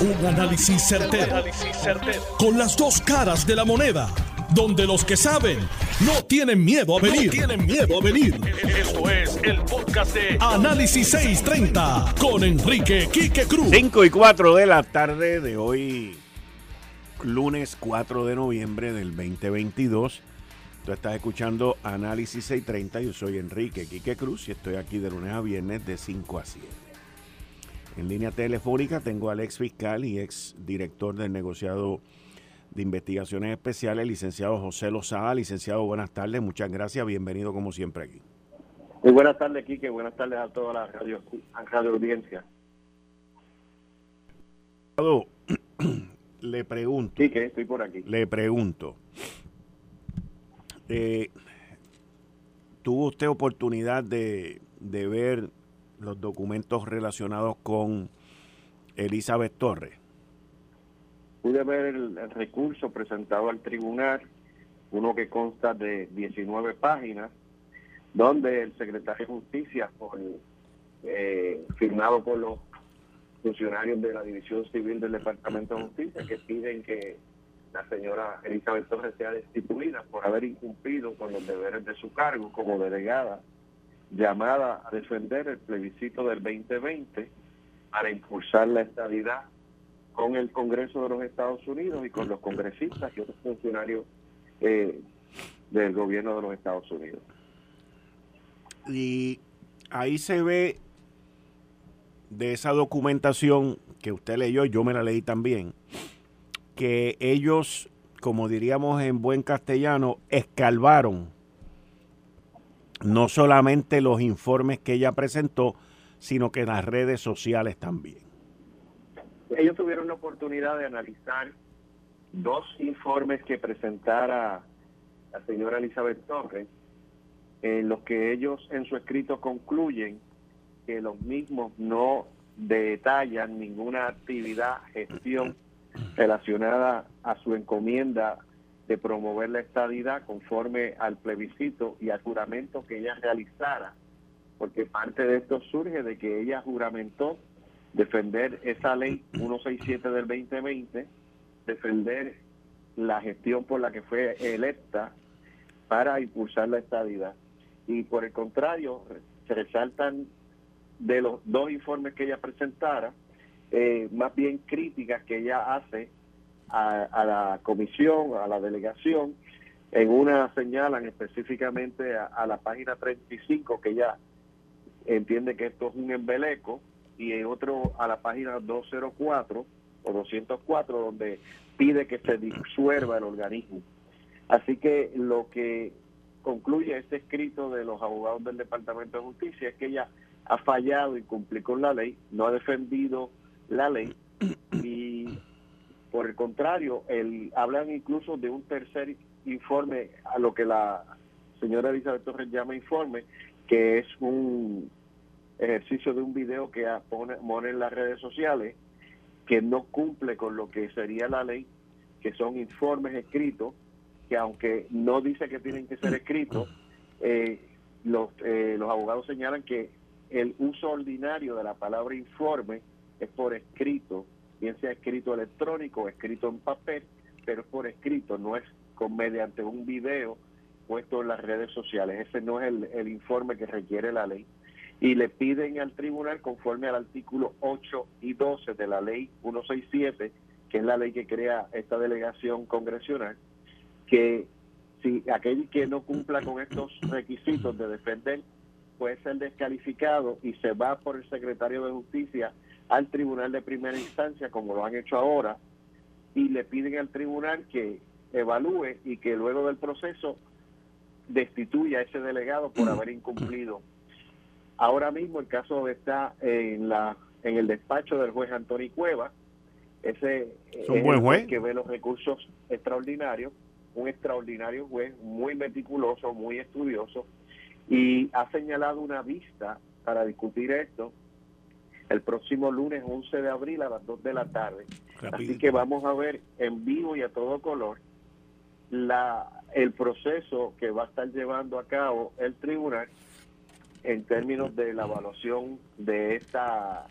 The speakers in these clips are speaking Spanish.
Un análisis certero, Con las dos caras de la moneda. Donde los que saben no tienen miedo a venir. tienen miedo a venir. Esto es el podcast de Análisis 630 con Enrique Quique Cruz. 5 y 4 de la tarde de hoy, lunes 4 de noviembre del 2022. Tú estás escuchando Análisis 630. Yo soy Enrique Quique Cruz y estoy aquí de lunes a viernes de 5 a 7. En línea telefónica tengo al ex fiscal y ex director del negociado de investigaciones especiales, licenciado José Lozada. Licenciado, buenas tardes, muchas gracias, bienvenido como siempre aquí. Muy buenas tardes, Quique, buenas tardes a toda la radio, radio audiencia. Le pregunto. Quique, estoy por aquí. Le pregunto. Eh, ¿Tuvo usted oportunidad de, de ver los documentos relacionados con Elizabeth Torres? Pude ver el, recurso presentado al tribunal, uno que consta de 19 páginas, donde el secretario de Justicia, eh, firmado por los funcionarios de la División Civil del Departamento de Justicia, que piden que la señora Elizabeth Torres sea destituida por haber incumplido con los deberes de su cargo como delegada llamada a defender el plebiscito del 2020 para impulsar la estabilidad con el Congreso de los Estados Unidos y con los congresistas y otros funcionarios eh, del gobierno de los Estados Unidos. Y ahí se ve de esa documentación que usted leyó, yo me la leí también, que ellos, como diríamos en buen castellano, escalvaron no solamente los informes que ella presentó, sino que las redes sociales también. Ellos tuvieron la oportunidad de analizar dos informes que presentara la señora Elizabeth Torres, en los que ellos en su escrito concluyen que los mismos no detallan ninguna actividad, gestión relacionada a su encomienda de promover la estadidad conforme al plebiscito y al juramento que ella realizara, porque parte de esto surge de que ella juramentó defender esa ley 167 del 2020, defender la gestión por la que fue electa para impulsar la estadidad. Y por el contrario, se resaltan de los dos informes que ella presentara, eh, más bien críticas que ella hace a, la comisión, a la delegación. En una señalan específicamente a, la página 35 que ya entiende que esto es un embeleco y en otro a la página 204 o 204 donde pide que se disuelva el organismo. Así que lo que concluye este escrito de los abogados del Departamento de Justicia es que ella ha fallado y cumplió con la ley, no ha defendido la ley por el contrario, el, hablan incluso de un tercer informe, a lo que la señora Elizabeth Torres llama informe, que es un ejercicio de un video que pone, pone en las redes sociales, que no cumple con lo que sería la ley, que son informes escritos, que aunque no dice que tienen que ser escritos, eh, los, eh, los abogados señalan que el uso ordinario de la palabra informe es por escrito bien sea escrito electrónico escrito en papel, pero por escrito, no es con, mediante un video puesto en las redes sociales. Ese no es el, el informe que requiere la ley. Y le piden al tribunal, conforme al artículo 8 y 12 de la ley 167, que es la ley que crea esta delegación congresional, que si aquel que no cumpla con estos requisitos de defender puede ser descalificado y se va por el secretario de justicia al tribunal de primera instancia, como lo han hecho ahora, y le piden al tribunal que evalúe y que luego del proceso destituya a ese delegado por haber incumplido. Ahora mismo el caso está en la en el despacho del juez Antonio Cueva, ese es un buen juez. que ve los recursos extraordinarios, un extraordinario juez muy meticuloso, muy estudioso y ha señalado una vista para discutir esto el próximo lunes 11 de abril a las 2 de la tarde. Así que vamos a ver en vivo y a todo color la el proceso que va a estar llevando a cabo el tribunal en términos de la evaluación de esta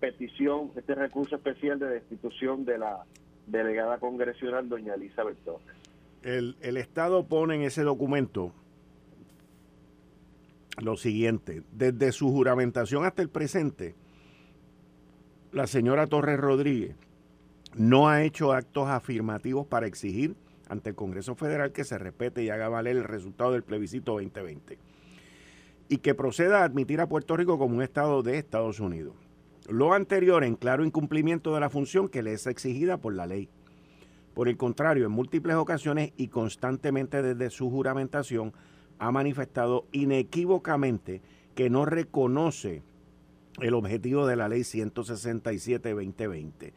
petición, este recurso especial de destitución de la delegada congresional, doña Elizabeth Torres. El, el Estado pone en ese documento lo siguiente, desde su juramentación hasta el presente, la señora Torres Rodríguez no ha hecho actos afirmativos para exigir ante el Congreso Federal que se respete y haga valer el resultado del plebiscito 2020 y que proceda a admitir a Puerto Rico como un Estado de Estados Unidos. Lo anterior en claro incumplimiento de la función que le es exigida por la ley. Por el contrario, en múltiples ocasiones y constantemente desde su juramentación, ha manifestado inequívocamente que no reconoce el objetivo de la ley 167-2020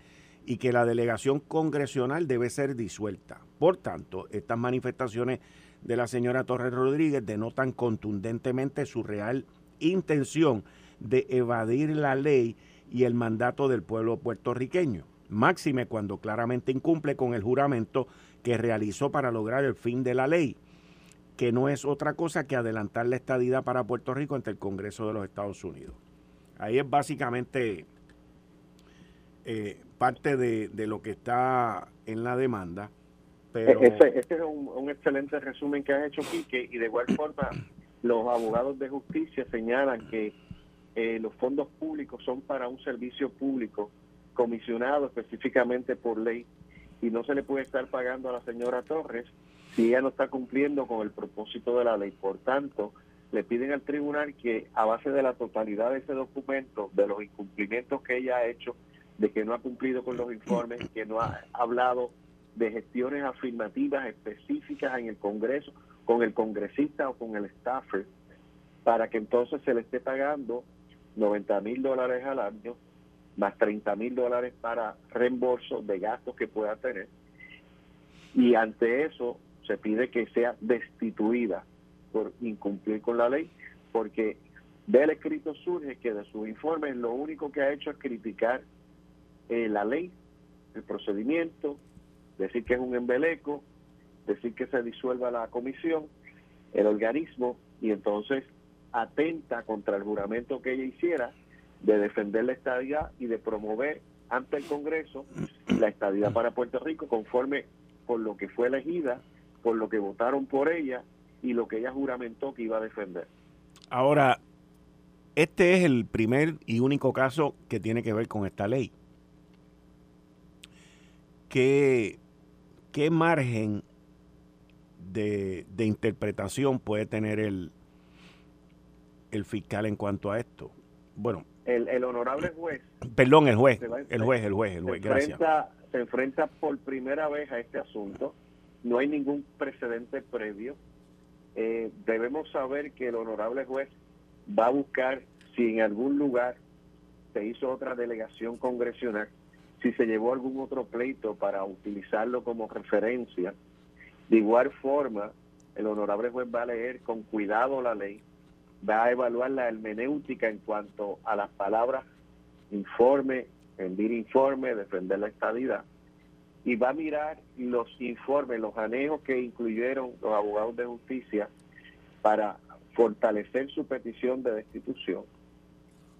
y que la delegación congresional debe ser disuelta. Por tanto, estas manifestaciones de la señora Torres Rodríguez denotan contundentemente su real intención de evadir la ley y el mandato del pueblo puertorriqueño, máxime cuando claramente incumple con el juramento que realizó para lograr el fin de la ley, que no es otra cosa que adelantar la estadidad para Puerto Rico ante el Congreso de los Estados Unidos. Ahí es básicamente eh, parte de, lo que está en la demanda. E-, este, es un, excelente resumen que has hecho, Quique, y de igual forma los abogados de justicia señalan que eh, los fondos públicos son para un servicio público comisionado específicamente por ley y no se le puede estar pagando a la señora Torres si ella no está cumpliendo con el propósito de la ley. Por tanto, le piden al tribunal que a base de la totalidad de ese documento, de los incumplimientos que ella ha hecho, de que no ha cumplido con los informes, que no ha hablado de gestiones afirmativas específicas en el Congreso, con el congresista o con el staffer, para que entonces se le esté pagando 90 mil dólares al año, más 30 mil dólares para reembolso de gastos que pueda tener. Y ante eso se pide que sea destituida por incumplir con la ley, porque del escrito surge que de sus informes lo único que ha hecho es criticar eh, la ley, el procedimiento, decir que es un embeleco, decir que se disuelva la comisión, el organismo, y entonces atenta contra el juramento que ella hiciera de defender la estadidad y de promover ante el Congreso la estadidad para Puerto Rico conforme por lo que fue elegida, por lo que votaron por ella y lo que ella juramentó que iba a defender. Ahora, este es el primer y único caso que tiene que ver con esta ley. ¿Qué, qué margen de, de interpretación puede tener el, el fiscal en cuanto a esto? Bueno. El, el honorable juez. Perdón, el juez. El juez, el juez, el juez. Se gracias. Enfrenta, se enfrenta por primera vez a este asunto. No hay ningún precedente previo. Eh, debemos saber que el honorable juez va a buscar si en algún lugar se hizo otra delegación congresional, si se llevó algún otro pleito para utilizarlo como referencia. De igual forma, el honorable juez va a leer con cuidado la ley va a evaluar la hermenéutica en cuanto a las palabras informe, rendir informe, defender la estadidad, y va a mirar los informes, los anejos que incluyeron los abogados de justicia para fortalecer su petición de destitución,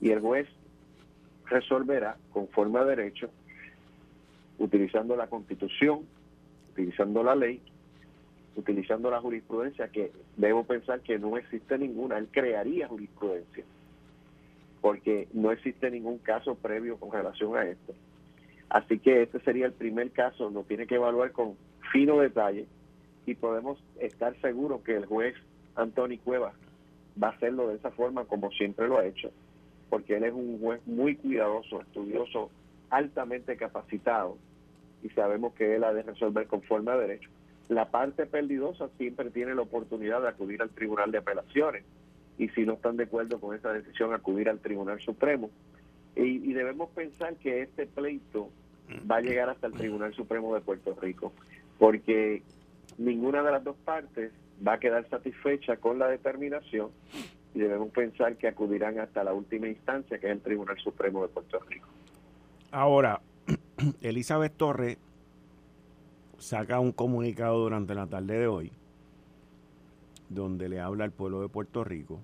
y el juez resolverá conforme a derecho, utilizando la constitución, utilizando la ley utilizando la jurisprudencia, que debo pensar que no existe ninguna, él crearía jurisprudencia, porque no existe ningún caso previo con relación a esto. Así que este sería el primer caso, lo tiene que evaluar con fino detalle y podemos estar seguros que el juez Anthony Cuevas va a hacerlo de esa forma como siempre lo ha hecho, porque él es un juez muy cuidadoso, estudioso, altamente capacitado y sabemos que él ha de resolver conforme a derecho la parte perdidosa siempre tiene la oportunidad de acudir al Tribunal de Apelaciones y si no están de acuerdo con esa decisión, acudir al Tribunal Supremo. Y, debemos pensar que este pleito va a llegar hasta el Tribunal Supremo de Puerto Rico, porque ninguna de las dos partes va a quedar satisfecha con la determinación y debemos pensar que acudirán hasta la última instancia, que es el Tribunal Supremo de Puerto Rico. Ahora, Elizabeth Torres saca un comunicado durante la tarde de hoy donde le habla al pueblo de Puerto Rico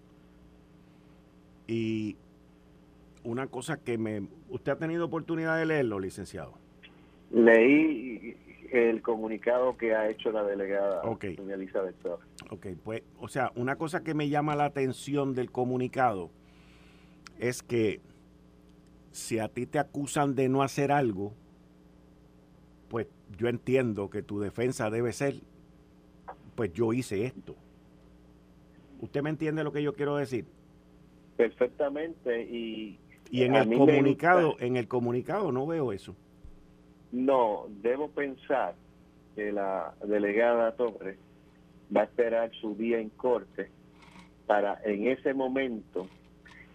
y una cosa que me... ¿Usted ha tenido oportunidad de leerlo, licenciado? Leí el comunicado que ha hecho la delegada okay. Elizabeth Torres. Ok, pues, o sea, una cosa que me llama la atención del comunicado es que si a ti te acusan de no hacer algo, pues yo entiendo que tu defensa debe ser, pues yo hice esto. ¿Usted me entiende lo que yo quiero decir? Perfectamente y y en el comunicado, en el comunicado no veo eso. No, debo pensar que la delegada Torres va a esperar su día en corte para en ese momento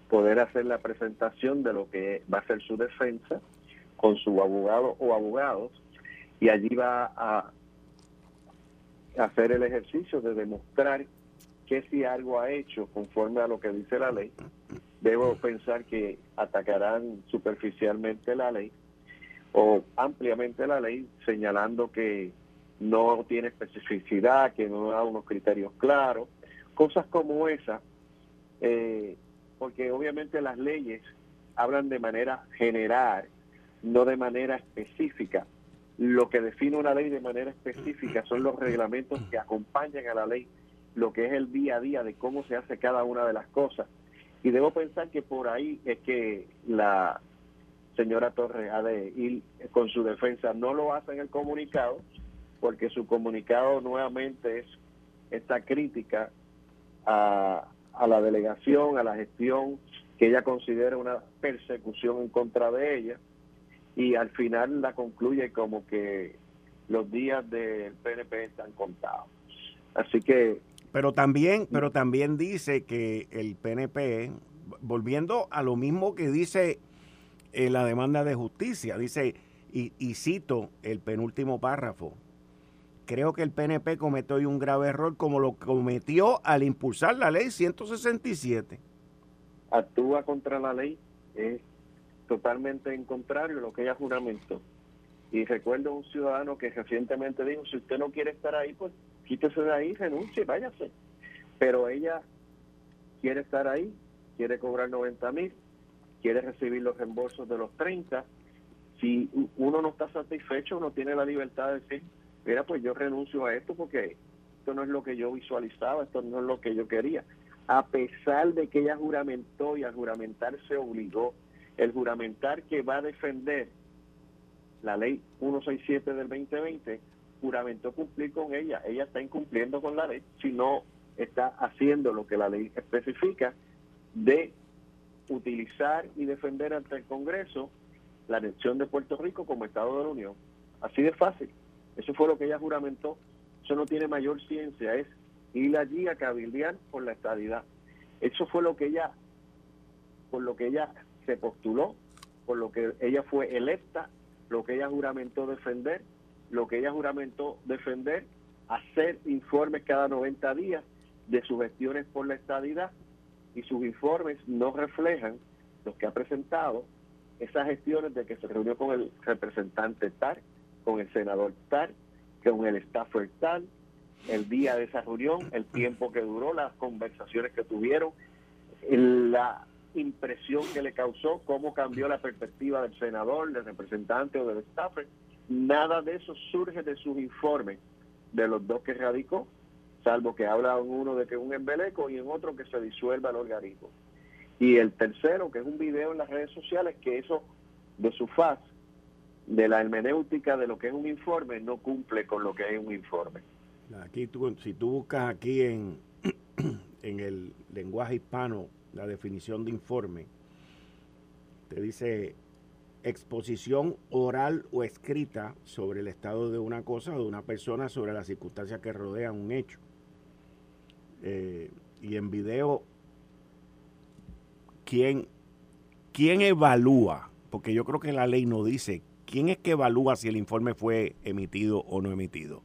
poder hacer la presentación de lo que va a ser su defensa con su abogado o abogados y allí va a hacer el ejercicio de demostrar que si algo ha hecho conforme a lo que dice la ley, debo pensar que atacarán superficialmente la ley o ampliamente la ley, señalando que no tiene especificidad, que no da unos criterios claros, cosas como esa, eh, porque obviamente las leyes hablan de manera general, no de manera específica. Lo que define una ley de manera específica son los reglamentos que acompañan a la ley, lo que es el día a día de cómo se hace cada una de las cosas. Y debo pensar que por ahí es que la señora Torres ha de ir con su defensa. No lo hace en el comunicado, porque su comunicado nuevamente es esta crítica a, a la delegación, a la gestión que ella considera una persecución en contra de ella y al final la concluye como que los días del PNP están contados. Así que pero también, pero también dice que el PNP, volviendo a lo mismo que dice en la demanda de justicia, dice, y, y cito el penúltimo párrafo, creo que el PNP cometió un grave error como lo cometió al impulsar la ley 167. Actúa contra la ley, es totalmente en contrario a lo que ella juramentó. Y recuerdo un ciudadano que recientemente dijo, si usted no quiere estar ahí, pues quítese de ahí, renuncie, váyase. Pero ella quiere estar ahí, quiere cobrar 90 mil, quiere recibir los reembolsos de los 30. Si uno no está satisfecho, uno tiene la libertad de decir, mira, pues yo renuncio a esto porque esto no es lo que yo visualizaba, esto no es lo que yo quería. A pesar de que ella juramentó y al juramentar se obligó, el juramentar que va a defender la ley 167 del 2020 juramentó cumplir con ella. Ella está incumpliendo con la ley si no está haciendo lo que la ley especifica de utilizar y defender ante el Congreso la anexión de Puerto Rico como Estado de la Unión. Así de fácil. Eso fue lo que ella juramentó. Eso no tiene mayor ciencia, es ir allí a cabildear por la estadidad. Eso fue lo que ella, por lo que ella se postuló, por lo que ella fue electa, lo que ella juramentó defender lo que ella juramentó defender, hacer informes cada 90 días de sus gestiones por la estadidad y sus informes no reflejan los que ha presentado esas gestiones de que se reunió con el representante TAR, con el senador TAR, con el staffer tal, el día de esa reunión, el tiempo que duró, las conversaciones que tuvieron, la impresión que le causó, cómo cambió la perspectiva del senador, del representante o del staffer. Nada de eso surge de sus informes de los dos que radicó, salvo que habla uno de que es un embeleco y en otro que se disuelva el organismo. Y el tercero, que es un video en las redes sociales, que eso de su faz, de la hermenéutica de lo que es un informe, no cumple con lo que es un informe. Aquí tú, si tú buscas aquí en, en el lenguaje hispano la definición de informe, te dice exposición oral o escrita sobre el estado de una cosa o de una persona sobre las circunstancias que rodean un hecho. Eh, y en video, ¿quién, ¿quién evalúa? Porque yo creo que la ley no dice quién es que evalúa si el informe fue emitido o no emitido.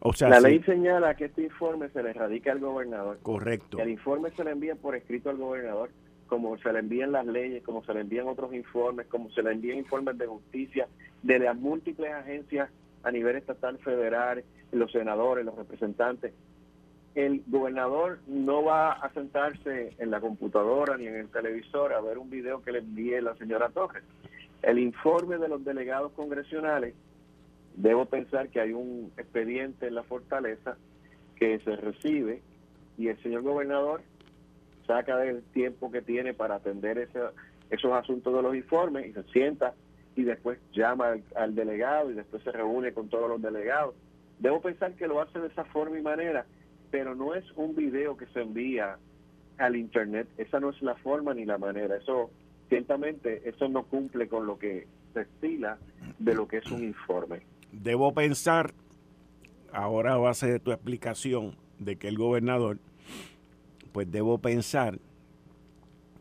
O sea, la ley señala que este informe se le radica al gobernador. Correcto. El informe se le envía por escrito al gobernador como se le envían las leyes, como se le envían otros informes, como se le envían informes de justicia de las múltiples agencias a nivel estatal, federal, los senadores, los representantes. el gobernador no va a sentarse en la computadora ni en el televisor a ver un video que le envíe la señora Torres. El informe de los delegados congresionales, debo pensar que hay un expediente en la fortaleza que se recibe y el señor gobernador saca del tiempo que tiene para atender ese, esos asuntos de los informes y se sienta y después llama al, al, delegado y después se reúne con todos los delegados. Debo pensar que lo hace de esa forma y manera pero no es un video que se envía al internet, esa no es la forma ni la manera, eso ciertamente eso no cumple con lo que se estila de lo que es un informe. Debo pensar, ahora a base de tu explicación de que el gobernador, pues debo pensar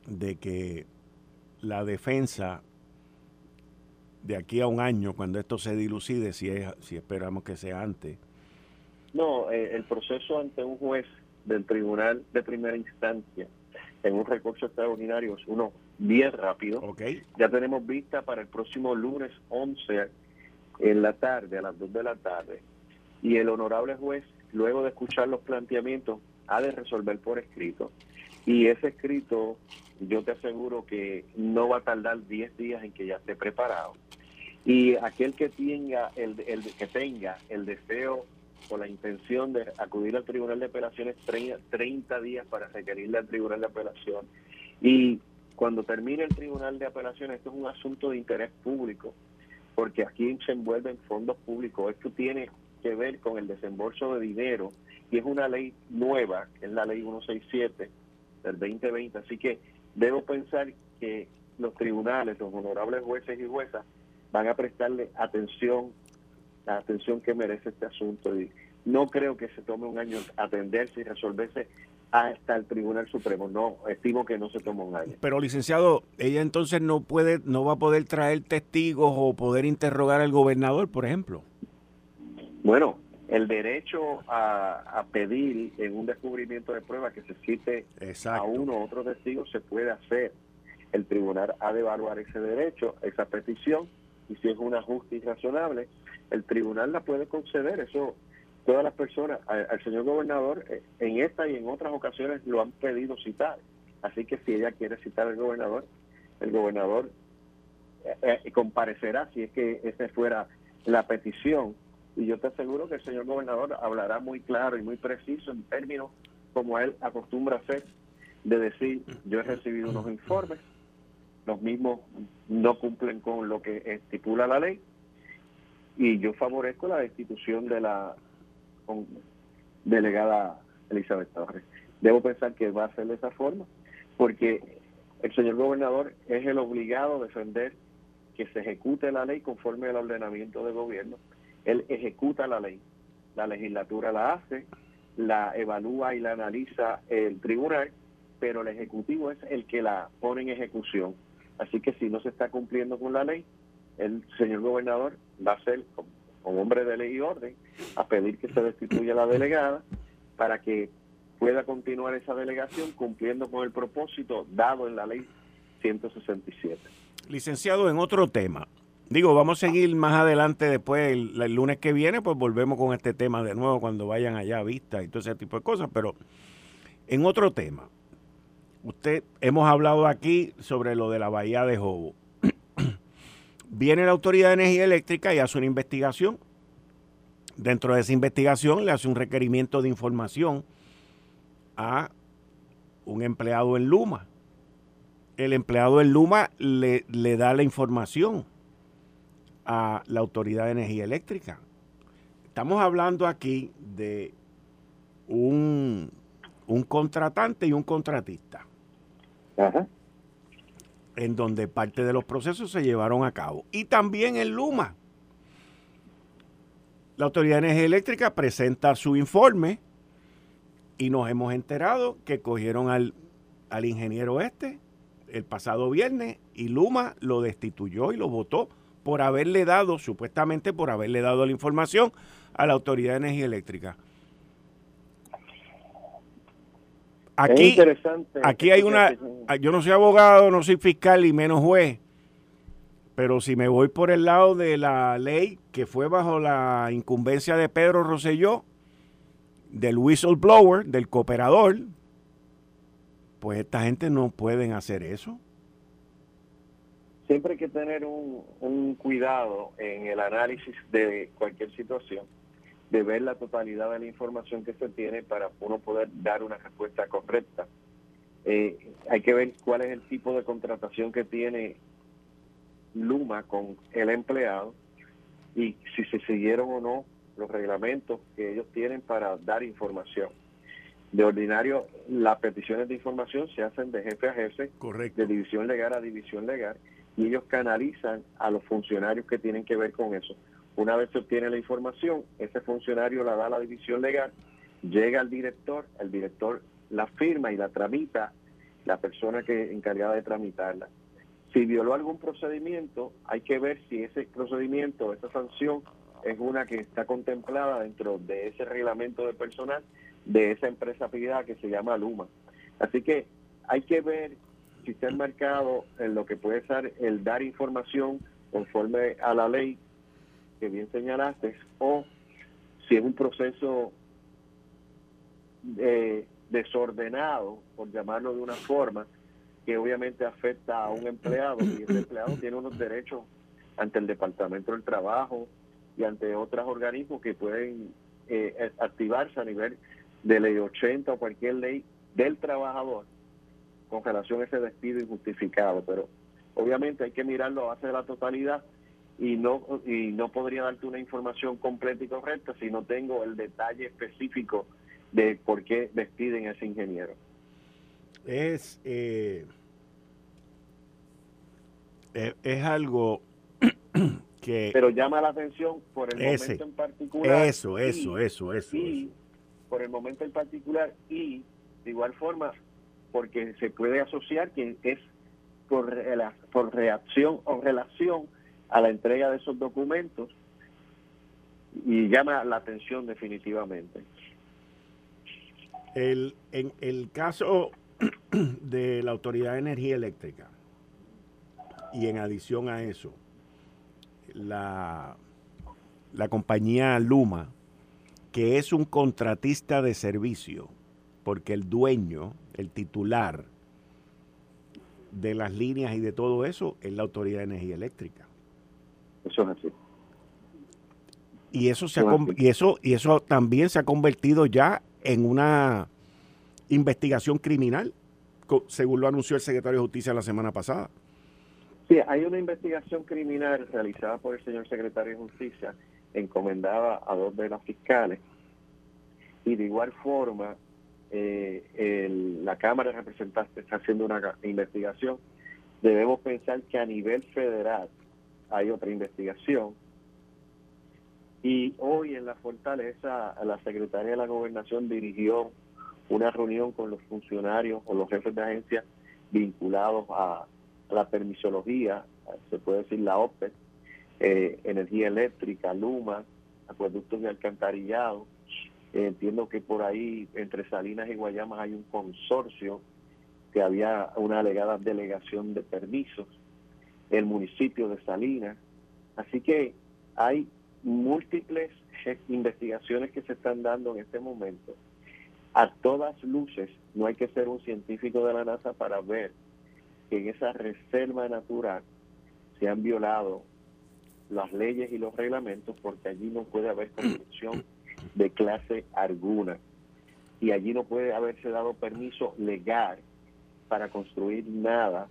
de que la defensa de aquí a un año, cuando esto se dilucide, si, es, si esperamos que sea antes, no, eh, el proceso ante un juez del tribunal de primera instancia en un recurso extraordinario es uno bien rápido. Okay. Ya tenemos vista para el próximo lunes 11 en la tarde, a las 2 de la tarde. Y el honorable juez, luego de escuchar los planteamientos, ha de resolver por escrito. Y ese escrito, yo te aseguro que no va a tardar 10 días en que ya esté preparado. Y aquel que tenga el, el que tenga el deseo con la intención de acudir al Tribunal de Apelaciones 30 días para requerirle al Tribunal de Apelación. Y cuando termine el Tribunal de Apelaciones, esto es un asunto de interés público, porque aquí se envuelven fondos públicos. Esto tiene que ver con el desembolso de dinero y es una ley nueva, que es la ley 167 del 2020. Así que debo pensar que los tribunales, los honorables jueces y juezas, van a prestarle atención la atención que merece este asunto y no creo que se tome un año atenderse y resolverse hasta el Tribunal Supremo. No, estimo que no se toma un año. Pero licenciado, ella entonces no puede, no va a poder traer testigos o poder interrogar al gobernador, por ejemplo. Bueno, el derecho a, pedir en un descubrimiento de prueba que se cite a uno u otro testigo se puede hacer. El tribunal ha de evaluar ese derecho, esa petición, y si es una justa y razonable, el tribunal la puede conceder. Eso todas las personas, al, señor gobernador, eh, en esta y en otras ocasiones lo han pedido citar. Así que si ella quiere citar al gobernador, el gobernador eh, eh, comparecerá si es que esa fuera la petición. Y yo te aseguro que el señor gobernador hablará muy claro y muy preciso en términos como él acostumbra hacer, de decir, yo he recibido unos informes, los mismos no cumplen con lo que estipula la ley, y yo favorezco la destitución de la delegada Elizabeth Torres. Debo pensar que va a ser de esa forma, porque el señor gobernador es el obligado a defender que se ejecute la ley conforme al ordenamiento de gobierno. Él ejecuta la ley, la legislatura la hace, la evalúa y la analiza el tribunal, pero el ejecutivo es el que la pone en ejecución. Así que si no se está cumpliendo con la ley, el señor gobernador va a ser, como, hombre de ley y orden, a pedir que se destituya la delegada para que pueda continuar esa delegación cumpliendo con el propósito dado en la ley 167. Licenciado, en otro tema, digo, vamos a seguir más adelante después, el, lunes que viene, pues volvemos con este tema de nuevo cuando vayan allá a vista y todo ese tipo de cosas, pero en otro tema, usted, hemos hablado aquí sobre lo de la bahía de Jobo viene la Autoridad de Energía Eléctrica y hace una investigación. Dentro de esa investigación le hace un requerimiento de información a un empleado en Luma. El empleado en Luma le, le da la información a la Autoridad de Energía Eléctrica. Estamos hablando aquí de un, un contratante y un contratista. Ajá en donde parte de los procesos se llevaron a cabo. Y también en Luma. La Autoridad de Energía Eléctrica presenta su informe y nos hemos enterado que cogieron al, al ingeniero este el pasado viernes y Luma lo destituyó y lo votó por haberle dado, supuestamente por haberle dado la información a la Autoridad de Energía Eléctrica. Aquí, aquí hay una, yo no soy abogado, no soy fiscal y menos juez, pero si me voy por el lado de la ley que fue bajo la incumbencia de Pedro Rosselló, del whistleblower, del cooperador, pues esta gente no pueden hacer eso. Siempre hay que tener un, un cuidado en el análisis de cualquier situación, de ver la totalidad de la información que se tiene para uno poder dar una respuesta correcta. Eh, hay que ver cuál es el tipo de contratación que tiene Luma con el empleado y si se siguieron o no los reglamentos que ellos tienen para dar información. De ordinario, las peticiones de información se hacen de jefe a jefe, de división legal a división legal, y ellos canalizan a los funcionarios que tienen que ver con eso. Una vez se obtiene la información, ese funcionario la da a la división legal, llega al director, el director la firma y la tramita la persona que encargada de tramitarla. Si violó algún procedimiento, hay que ver si ese procedimiento, esa sanción, es una que está contemplada dentro de ese reglamento de personal de esa empresa privada que se llama Luma. Así que hay que ver si está enmarcado en lo que puede ser el dar información conforme a la ley que bien señalaste o si es un proceso eh, desordenado, por llamarlo de una forma, que obviamente afecta a un empleado y ese empleado tiene unos derechos ante el Departamento del Trabajo y ante otros organismos que pueden eh, activarse a nivel de ley 80 o cualquier ley del trabajador con relación a ese despido injustificado. Pero obviamente hay que mirarlo a base de la totalidad y no y no podría darte una información completa y correcta si no tengo el detalle específico de por qué despiden a ese ingeniero. Es, eh, eh, es algo que... Pero llama la atención por el momento en particular. Eso, eso, eso, eso, y, Por el momento en particular y de igual forma porque se puede asociar que es por, reacción o relación a la entrega de esos documentos y llama la atención definitivamente. El, en el caso de la Autoridad de Energía Eléctrica, y en adición a eso, la, la compañía Luma, que es un contratista de servicio, porque el dueño, el titular de las líneas y de todo eso es la Autoridad de Energía Eléctrica. Eso es así. Y eso, se y eso, y eso también se ha convertido ya en una investigación criminal, según lo anunció el secretario de Justicia la semana pasada. Sí, hay una investigación criminal realizada por el señor secretario de Justicia, encomendada a dos de las fiscales, y de igual forma eh, la Cámara de Representantes está haciendo una investigación. Debemos pensar que a nivel federal hay otra investigación y hoy en la fortaleza la Secretaría de la Gobernación dirigió una reunión con los funcionarios o los jefes de agencia vinculados a, la permisología, se puede decir la OPE, eh, energía eléctrica, Luma, acueductos de alcantarillado. Entiendo que por ahí entre Salinas y Guayamas hay un consorcio que había una alegada delegación de permisos, el municipio de Salinas. Así que hay múltiples investigaciones que se están dando en este momento. A todas luces, no hay que ser un científico de la NASA para ver que en esa reserva natural se han violado las leyes y los reglamentos porque allí no puede haber construcción de clase alguna y allí no puede haberse dado permiso legal para construir nada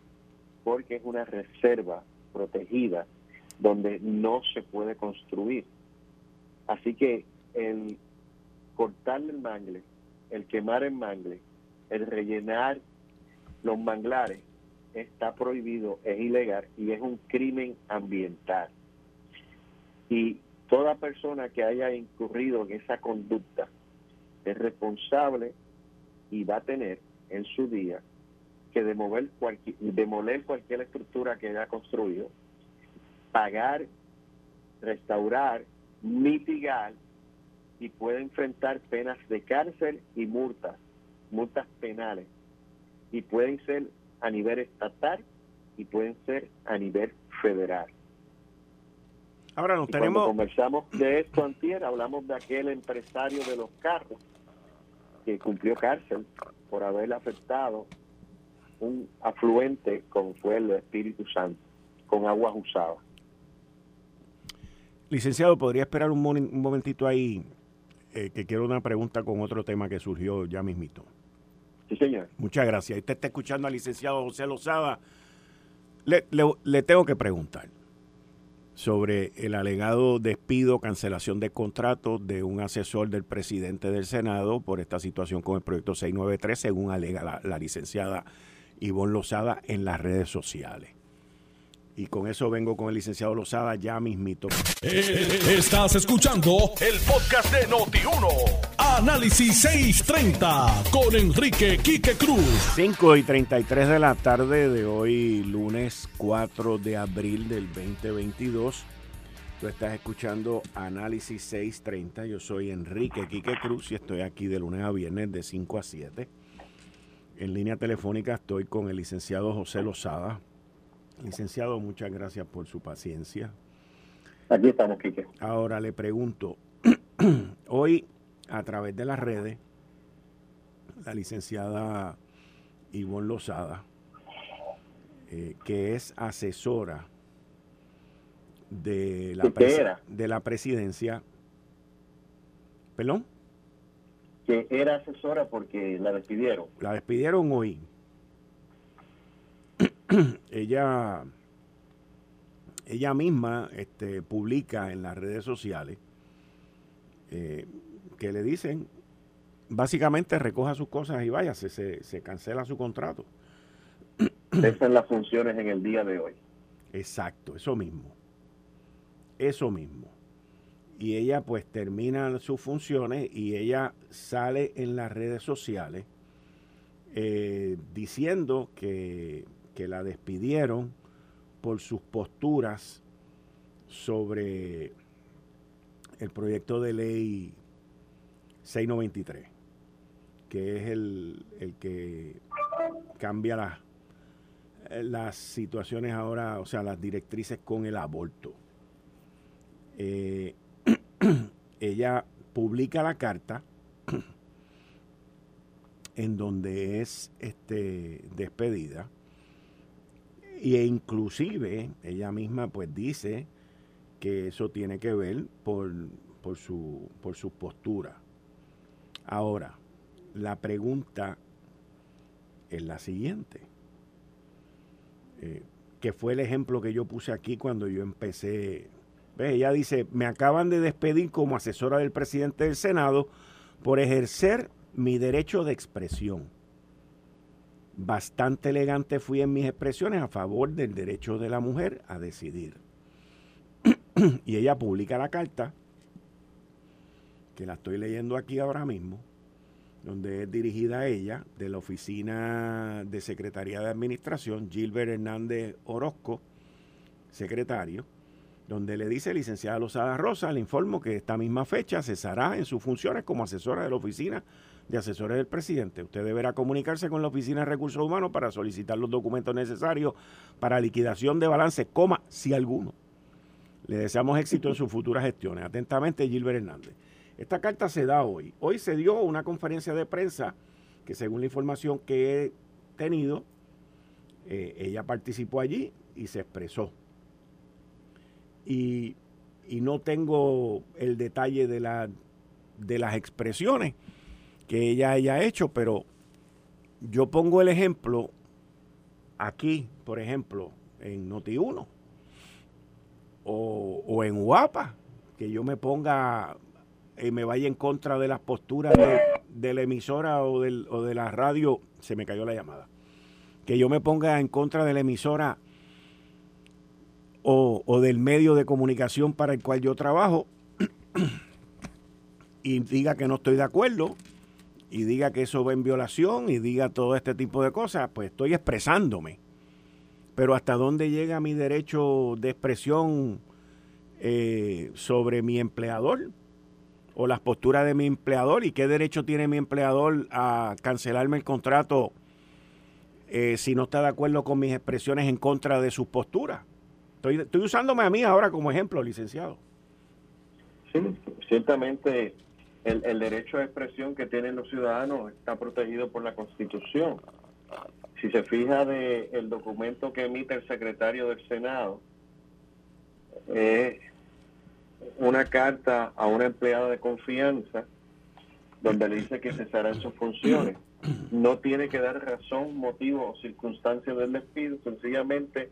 porque es una reserva protegida donde no se puede construir. Así que el cortarle el mangle, el quemar el mangle, el rellenar los manglares está prohibido, es ilegal y es un crimen ambiental. Y toda persona que haya incurrido en esa conducta es responsable y va a tener en su día que demoler cualquier, demoler cualquier estructura que haya construido pagar, restaurar, mitigar y puede enfrentar penas de cárcel y multas, multas penales. Y pueden ser a nivel estatal y pueden ser a nivel federal. Ahora nos tenemos... Cuando conversamos de esto antier, hablamos de aquel empresario de los carros que cumplió cárcel por haber afectado un afluente como fue el Espíritu Santo, con aguas usadas. Licenciado, ¿podría esperar un, momentito ahí? Eh, que quiero una pregunta con otro tema que surgió ya mismito. Sí, señor. Muchas gracias. Usted está escuchando al licenciado José Lozada. Le, le tengo que preguntar sobre el alegado despido, cancelación de contrato de un asesor del presidente del Senado por esta situación con el proyecto 693, según alega la, licenciada Ivonne Lozada en las redes sociales. Y con eso vengo con el licenciado Lozada ya mismito. Eh, estás escuchando el podcast de Noti1. Análisis 630 con Enrique Quique Cruz. 5 y 33 de la tarde de hoy, lunes 4 de abril del 2022. Tú estás escuchando Análisis 630. Yo soy Enrique Quique Cruz y estoy aquí de lunes a viernes de 5 a 7. En línea telefónica estoy con el licenciado José Lozada Licenciado, muchas gracias por su paciencia. Aquí estamos, Quique. Ahora le pregunto, hoy a través de las redes, la licenciada Ivonne Lozada, eh, que es asesora de la, de la presidencia, ¿perdón? Que era asesora porque la despidieron. La despidieron hoy. ella, ella misma este, publica en las redes sociales eh, que le dicen, básicamente recoja sus cosas y váyase, se, se cancela su contrato. Esas son las funciones en el día de hoy. Exacto, eso mismo. Eso mismo. Y ella pues termina sus funciones y ella sale en las redes sociales eh, diciendo que que la despidieron por sus posturas sobre el proyecto de ley 693, que es el, que cambia las, las situaciones ahora, o sea, las directrices con el aborto. Eh, ella publica la carta en donde es este, despedida e inclusive ella misma pues dice que eso tiene que ver por, por, su, por su postura. Ahora, la pregunta es la siguiente. Eh, que fue el ejemplo que yo puse aquí cuando yo empecé. Ella dice, me acaban de despedir como asesora del presidente del Senado por ejercer mi derecho de expresión bastante elegante fui en mis expresiones a favor del derecho de la mujer a decidir. y ella publica la carta, que la estoy leyendo aquí ahora mismo, donde es dirigida a ella, de la Oficina de Secretaría de Administración, Gilbert Hernández Orozco, secretario, donde le dice, licenciada Lozada Rosa, le informo que esta misma fecha cesará en sus funciones como asesora de la Oficina de asesores del presidente. Usted deberá comunicarse con la Oficina de Recursos Humanos para solicitar los documentos necesarios para liquidación de balance, coma, si alguno. Le deseamos éxito en sus futuras gestiones. Atentamente, Gilbert Hernández. Esta carta se da hoy. Hoy se dio una conferencia de prensa que según la información que he tenido, eh, ella participó allí y se expresó. Y, no tengo el detalle de, la, de las expresiones, que ella haya hecho, pero yo pongo el ejemplo aquí, por ejemplo, en Noti1 o, en Guapa, que yo me ponga y me vaya en contra de las posturas de, la emisora o, de la radio, se me cayó la llamada, que yo me ponga en contra de la emisora o, o del medio de comunicación para el cual yo trabajo y diga que no estoy de acuerdo y diga que eso va en violación y diga todo este tipo de cosas, pues estoy expresándome. Pero hasta dónde llega mi derecho de expresión eh, sobre mi empleador o las posturas de mi empleador y qué derecho tiene mi empleador a cancelarme el contrato eh, si no está de acuerdo con mis expresiones en contra de sus posturas. Estoy, estoy usándome a mí ahora como ejemplo, licenciado. Sí, ciertamente el, derecho de expresión que tienen los ciudadanos está protegido por la Constitución. Si se fija de el documento que emite el secretario del Senado, es una carta a una empleada de confianza donde le dice que cesará en sus funciones. No tiene que dar razón, motivo o circunstancia del despido, sencillamente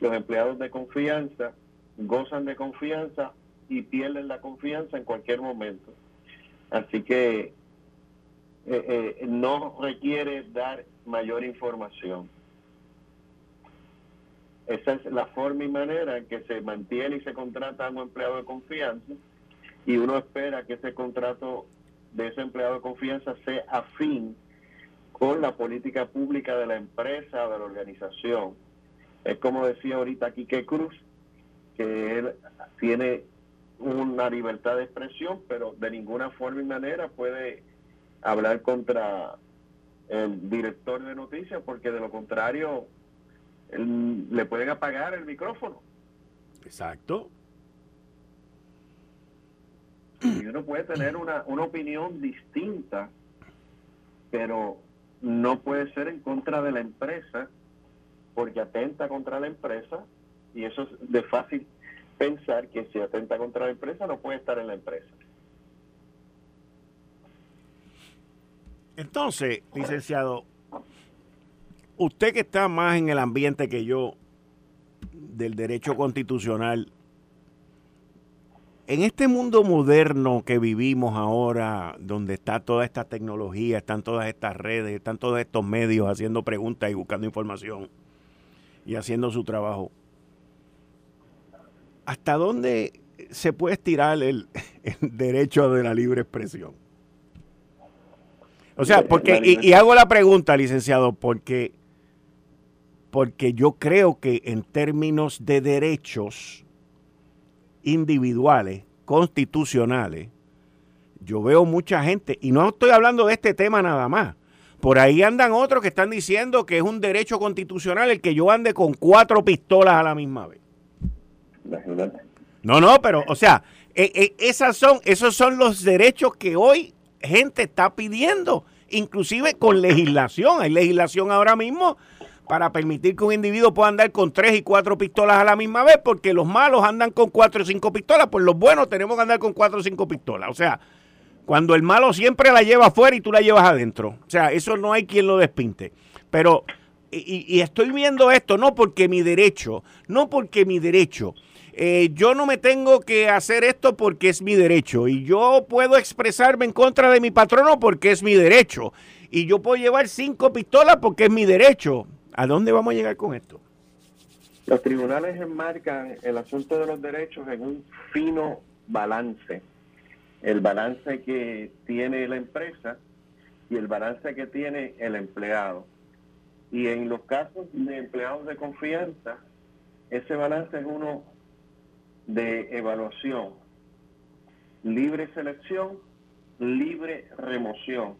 los empleados de confianza gozan de confianza y pierden la confianza en cualquier momento. Así que eh, eh, no requiere dar mayor información. Esa es la forma y manera en que se mantiene y se contrata a un empleado de confianza y uno espera que ese contrato de ese empleado de confianza sea afín con la política pública de la empresa o de la organización. Es como decía ahorita Quique Cruz, que él tiene una libertad de expresión, pero de ninguna forma y manera puede hablar contra el director de noticias, porque de lo contrario le pueden apagar el micrófono. Exacto. Y uno puede tener una, una opinión distinta, pero no puede ser en contra de la empresa, porque atenta contra la empresa, y eso es de fácil pensar que si atenta contra la empresa no puede estar en la empresa. Entonces, licenciado, usted que está más en el ambiente que yo del derecho constitucional, en este mundo moderno que vivimos ahora, donde está toda esta tecnología, están todas estas redes, están todos estos medios haciendo preguntas y buscando información y haciendo su trabajo, ¿hasta dónde se puede estirar el, derecho de la libre expresión? O sea, porque, y, hago la pregunta, licenciado, porque, porque yo creo que en términos de derechos individuales, constitucionales, yo veo mucha gente, y no estoy hablando de este tema nada más, por ahí andan otros que están diciendo que es un derecho constitucional el que yo ande con cuatro pistolas a la misma vez. No, no, pero, o sea, eh, eh, esas son, esos son los derechos que hoy gente está pidiendo, inclusive con legislación. Hay legislación ahora mismo para permitir que un individuo pueda andar con tres y cuatro pistolas a la misma vez, porque los malos andan con cuatro o cinco pistolas, pues los buenos tenemos que andar con cuatro o cinco pistolas. O sea, cuando el malo siempre la lleva afuera y tú la llevas adentro. O sea, eso no hay quien lo despinte. Pero, y, y estoy viendo esto no porque mi derecho, no porque mi derecho, eh, yo no me tengo que hacer esto porque es mi derecho y yo puedo expresarme en contra de mi patrono porque es mi derecho y yo puedo llevar cinco pistolas porque es mi derecho. ¿A dónde vamos a llegar con esto? Los tribunales enmarcan el asunto de los derechos en un fino balance. El balance que tiene la empresa y el balance que tiene el empleado. Y en los casos de empleados de confianza, ese balance es uno de evaluación, libre selección, libre remoción.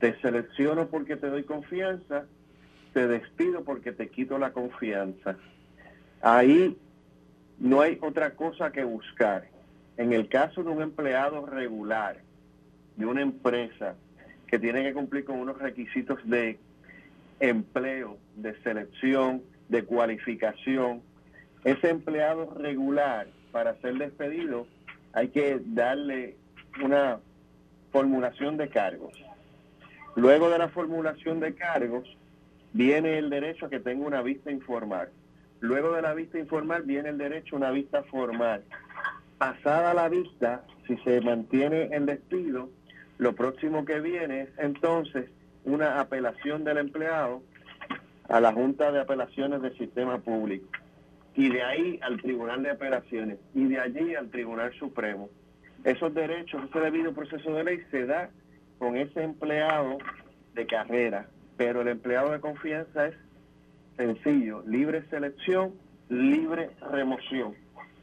Te selecciono porque te doy confianza, te despido porque te quito la confianza. Ahí no hay otra cosa que buscar. En el caso de un empleado regular, de una empresa que tiene que cumplir con unos requisitos de empleo, de selección, de cualificación, ese empleado regular, para ser despedido, hay que darle una formulación de cargos. Luego de la formulación de cargos, viene el derecho a que tenga una vista informal. Luego de la vista informal viene el derecho a una vista formal. Pasada la vista, si se mantiene el despido, lo próximo que viene es entonces una apelación del empleado a la Junta de Apelaciones del Sistema Público y de ahí al Tribunal de Apelaciones y de allí al Tribunal Supremo. Esos derechos, ese debido proceso de ley se da con ese empleado de carrera, pero el empleado de confianza es sencillo, libre selección, libre remoción,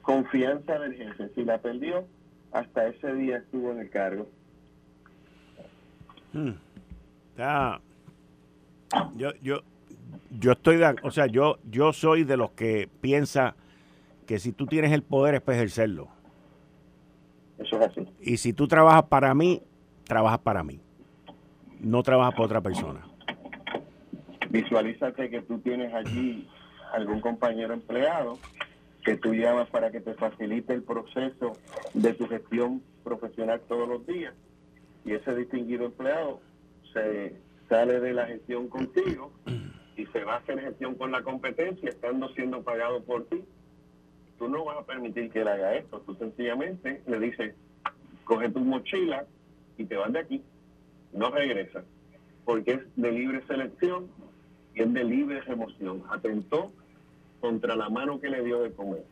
confianza del jefe. Si la perdió, hasta ese día estuvo en el cargo. Hmm. Yo, yo, yo estoy, de, o sea, yo, yo soy de los que piensa que si tú tienes el poder es para ejercerlo. Eso es así. Y si tú trabajas para mí, trabajas para mí. No trabajas para otra persona. Visualízate que tú tienes allí algún compañero empleado que tú llamas para que te facilite el proceso de tu gestión profesional todos los días. Y ese distinguido empleado se sale de la gestión contigo y se va a hacer gestión con la competencia estando siendo pagado por ti. Tú no vas a permitir que él haga esto, tú sencillamente le dices, coge tu mochila y te vas de aquí, no regresas, porque es de libre selección y es de libre remoción. Atentó contra la mano que le dio de comer.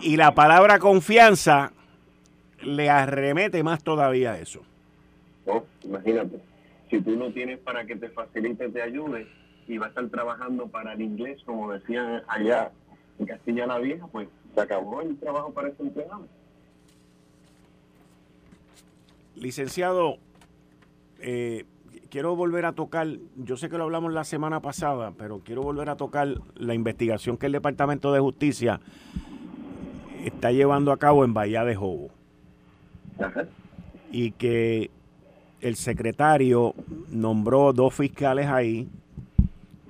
Y la palabra confianza le arremete más todavía a eso. Oh, imagínate, si tú no tienes para que te facilite, te ayude y va a estar trabajando para el inglés, como decían allá en Castilla la Vieja, pues se acabó el trabajo para ese empleado. Licenciado, eh, quiero volver a tocar, yo sé que lo hablamos la semana pasada, pero quiero volver a tocar la investigación que el Departamento de Justicia está llevando a cabo en Bahía de Jobo. Y que el secretario nombró dos fiscales ahí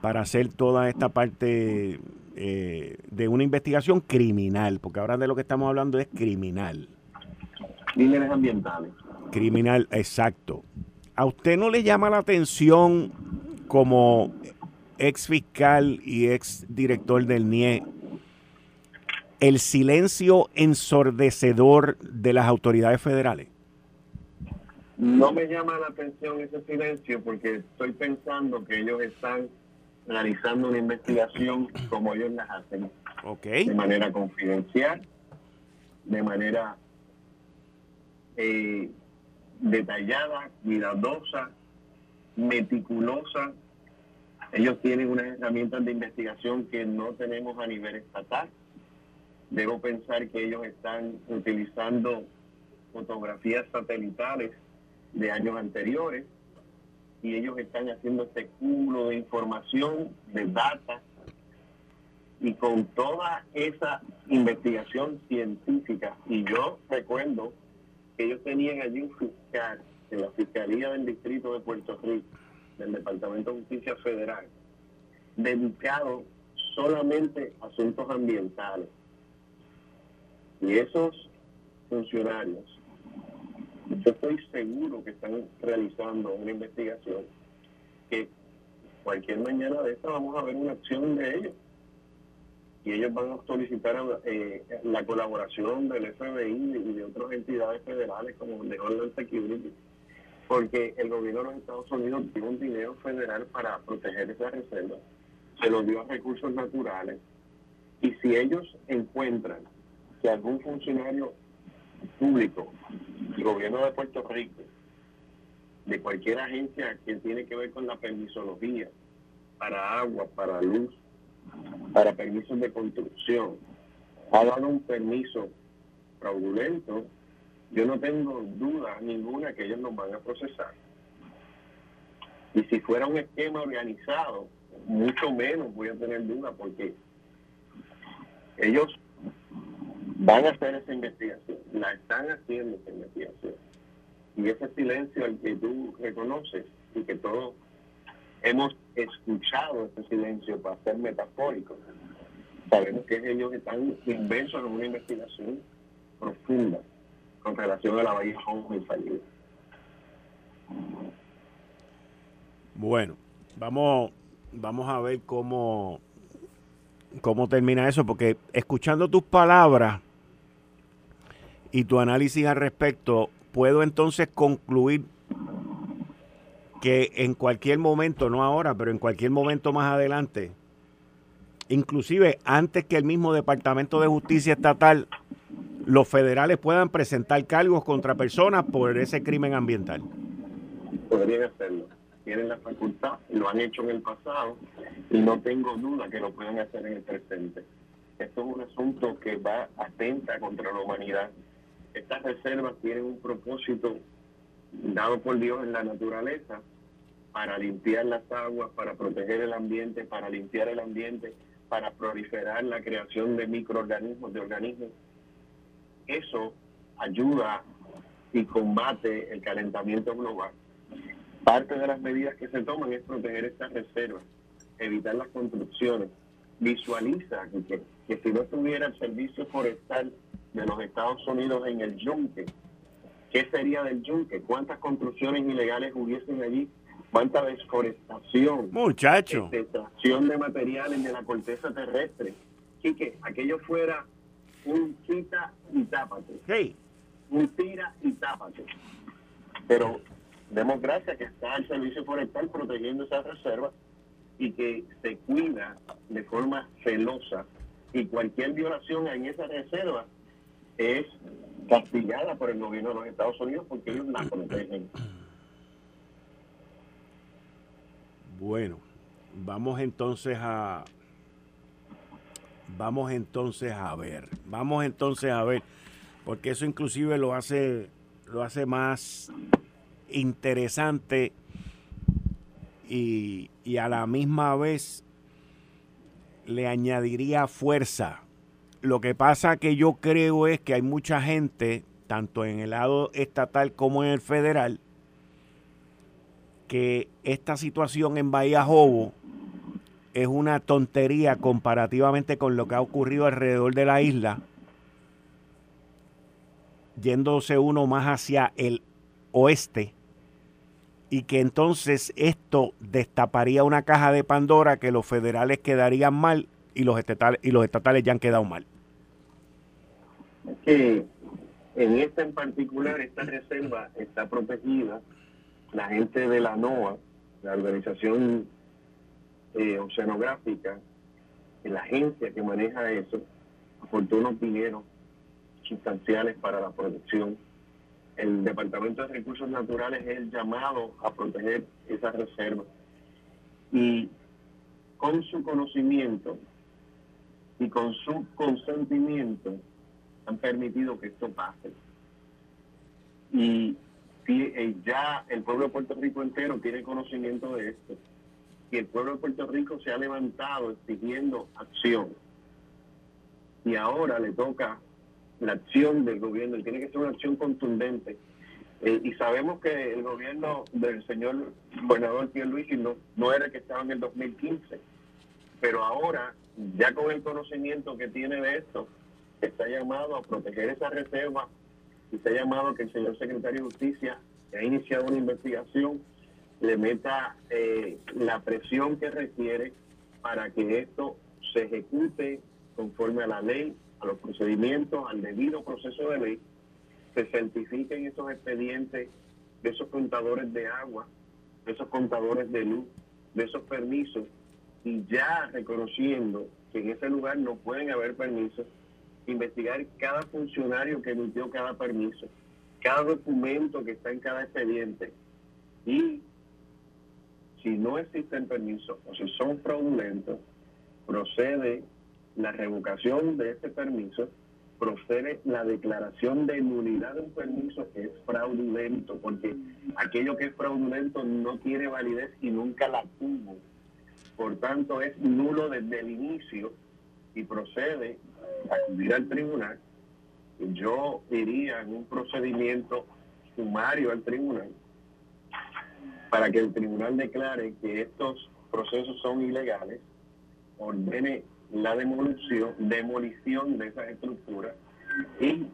para hacer toda esta parte eh, de una investigación criminal, porque ahora de lo que estamos hablando es criminal. Crímenes ambientales. Criminal, exacto. ¿A usted no le llama la atención como ex fiscal y ex director del NIE el silencio ensordecedor de las autoridades federales? No me llama la atención ese silencio porque estoy pensando que ellos están realizando una investigación como ellos las hacen. De manera confidencial, de manera eh, detallada, cuidadosa, meticulosa. Ellos tienen unas herramientas de investigación que no tenemos a nivel estatal. Debo pensar que ellos están utilizando fotografías satelitales de años anteriores y ellos están haciendo este cúmulo de información, de data, y con toda esa investigación científica, y yo recuerdo ellos tenían allí un fiscal en la Fiscalía del Distrito de Puerto Rico, del Departamento de Justicia Federal, dedicado solamente a asuntos ambientales. Y esos funcionarios, yo estoy seguro que están realizando una investigación que cualquier mañana de esta vamos a ver una acción de ellos y ellos van a solicitar eh, la colaboración del FBI y de otras entidades federales como de Homeland Security, porque el gobierno de los Estados Unidos tiene un dinero federal para proteger esa reserva, se lo dio a recursos naturales, y si ellos encuentran que algún funcionario público, el gobierno de Puerto Rico, de cualquier agencia que tiene que ver con la permisología, para agua, para luz, para permisos de construcción ha dado un permiso fraudulento, yo no tengo duda ninguna que ellos nos van a procesar. Y si fuera un esquema organizado, mucho menos voy a tener duda porque ellos van a hacer esa investigación, la están haciendo esa investigación. Y ese silencio al que tú reconoces y que todos hemos escuchado ese silencio para ser metafórico. Sabemos que ellos están inversos en una investigación profunda con relación a la Bahía Home Bueno, vamos, vamos a ver cómo, cómo termina eso, porque escuchando tus palabras y tu análisis al respecto, puedo entonces concluir que en cualquier momento, no ahora, pero en cualquier momento más adelante, inclusive antes que el mismo Departamento de Justicia Estatal, los federales puedan presentar cargos contra personas por ese crimen ambiental. Podrían hacerlo. Tienen la facultad, lo han hecho en el pasado y no tengo duda que lo puedan hacer en el presente. Esto es un asunto que va atenta contra la humanidad. Estas reservas tienen un propósito dado por Dios en la naturaleza para limpiar las aguas, para proteger el ambiente, para limpiar el ambiente, para proliferar la creación de microorganismos, de organismos. Eso ayuda y combate el calentamiento global. Parte de las medidas que se toman es proteger estas reservas, evitar las construcciones. Visualiza que, que si no estuviera el servicio forestal de los Estados Unidos en el yunque, ¿qué sería del yunque? ¿Cuántas construcciones ilegales hubiesen allí? ¿Cuánta desforestación? Muchacho. Extracción de materiales de la corteza terrestre. Y que aquello fuera un quita y tápate. Sí. Un tira y tápate. Pero demos gracias que está el Servicio Forestal protegiendo esas reservas y que se cuida de forma celosa y cualquier violación en esa reserva es castigada por el gobierno de los Estados Unidos porque ellos la protegen. Bueno, vamos entonces a vamos entonces a ver, vamos entonces a ver, porque eso inclusive lo hace lo hace más interesante y, y a la misma vez le añadiría fuerza. Lo que pasa que yo creo es que hay mucha gente, tanto en el lado estatal como en el federal, que esta situación en Bahía Jobo es una tontería comparativamente con lo que ha ocurrido alrededor de la isla, yéndose uno más hacia el oeste, y que entonces esto destaparía una caja de Pandora que los federales quedarían mal y los estatales, y los estatales ya han quedado mal que en esta en particular, esta reserva está protegida. La gente de la NOAA, la organización eh, oceanográfica, la agencia que maneja eso, aportó unos dineros sustanciales para la protección. El Departamento de Recursos Naturales es llamado a proteger esa reserva. Y con su conocimiento y con su consentimiento, han permitido que esto pase. Y ya el pueblo de Puerto Rico entero tiene conocimiento de esto. Y el pueblo de Puerto Rico se ha levantado exigiendo acción. Y ahora le toca la acción del gobierno y tiene que ser una acción contundente. Eh, y sabemos que el gobierno del señor gobernador Pierluisi no, no era el que estaba en el 2015, pero ahora, ya con el conocimiento que tiene de esto, está llamado a proteger esa reserva y se ha llamado que el señor secretario de Justicia, que ha iniciado una investigación, le meta eh, la presión que requiere para que esto se ejecute conforme a la ley, a los procedimientos, al debido proceso de ley, se certifiquen esos expedientes de esos contadores de agua, de esos contadores de luz, de esos permisos, y ya reconociendo que en ese lugar no pueden haber permisos, investigar cada funcionario que emitió cada permiso, cada documento que está en cada expediente y si no existen permisos o si son fraudulentos, procede la revocación de ese permiso, procede la declaración de nulidad de un permiso que es fraudulento, porque aquello que es fraudulento no tiene validez y nunca la tuvo. Por tanto, es nulo desde el inicio y procede acudir al tribunal, yo iría en un procedimiento sumario al tribunal para que el tribunal declare que estos procesos son ilegales, ordene la demolición, demolición de esas estructuras y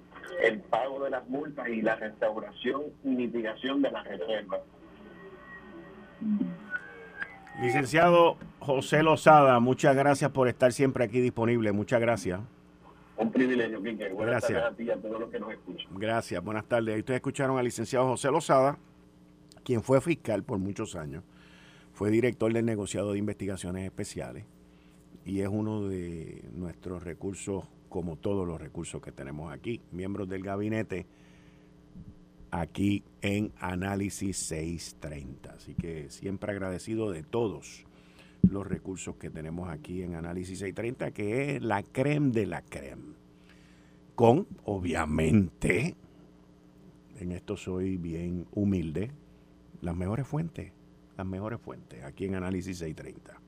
el pago de las multas y la restauración y mitigación de las reservas. Licenciado José Lozada, muchas gracias por estar siempre aquí disponible. Muchas gracias. Un privilegio, Quique. Buenas Gracias. tardes a ti y a todos los que nos escuchan. Gracias, buenas tardes. Ahí ustedes escucharon al licenciado José Lozada, quien fue fiscal por muchos años, fue director del negociado de investigaciones especiales y es uno de nuestros recursos, como todos los recursos que tenemos aquí, miembros del gabinete aquí en Análisis 630. Así que siempre agradecido de todos los recursos que tenemos aquí en Análisis 630, que es la creme de la creme. Con, obviamente, en esto soy bien humilde, las mejores fuentes, las mejores fuentes, aquí en Análisis 630.